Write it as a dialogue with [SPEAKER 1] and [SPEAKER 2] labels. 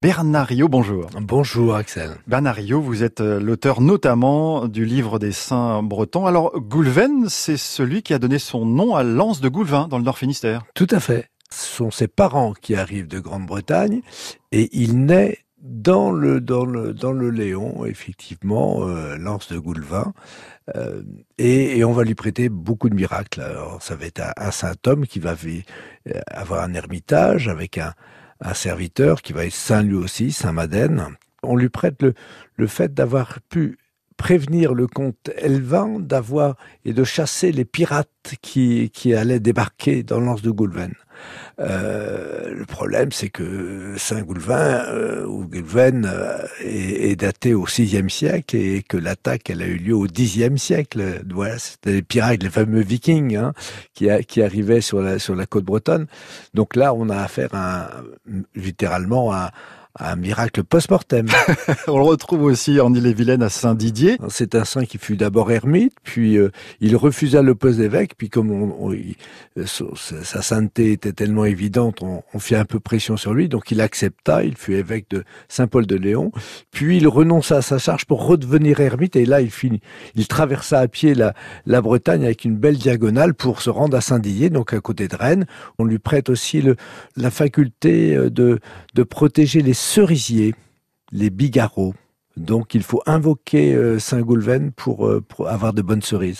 [SPEAKER 1] Bernard Rio, bonjour.
[SPEAKER 2] Bonjour Axel.
[SPEAKER 1] Bernard Rio, vous êtes euh, l'auteur notamment du livre des saints bretons. Alors Goulven, c'est celui qui a donné son nom à l'anse de Goulvin dans le Nord Finistère.
[SPEAKER 2] Tout à fait. Ce sont ses parents qui arrivent de Grande-Bretagne et il naît dans le dans le dans le Léon effectivement euh, l'anse de Goulvin euh, et, on va lui prêter beaucoup de miracles alors ça va être un, saint homme qui va avoir un ermitage avec un un serviteur qui va être saint lui aussi, Saint Madène. On lui prête le, le fait d'avoir pu prévenir le comte Elvin d'avoir et de chasser les pirates qui, qui allaient débarquer dans l'anse de Goulven. Euh, le problème, c'est que Saint-Goulven euh, ou Goulven euh, est, est, daté au VIe siècle et que l'attaque, elle a eu lieu au Xe siècle. Voilà, c'était les pirates, les fameux Vikings, hein, qui, qui arrivaient sur la sur la côte bretonne. Donc là, on a affaire à, littéralement à un miracle post-mortem.
[SPEAKER 1] on le retrouve aussi en Ille-et-Vilaine à Saint-Didier.
[SPEAKER 2] C'est un saint qui fut d'abord ermite, puis euh, il refusa le poste d'évêque, puis comme on, sa sainteté était tellement évidente, on, on, fit un peu pression sur lui, donc il accepta, il fut évêque de Saint-Paul de Léon, puis il renonça à sa charge pour redevenir ermite, et là il finit, il traversa à pied la, la Bretagne avec une belle diagonale pour se rendre à Saint-Didier, donc à côté de Rennes. On lui prête aussi le, la faculté euh, de, de protéger les cerisiers, les bigarreaux. Donc il faut invoquer euh, Saint-Goulven pour, euh, pour avoir de bonnes cerises.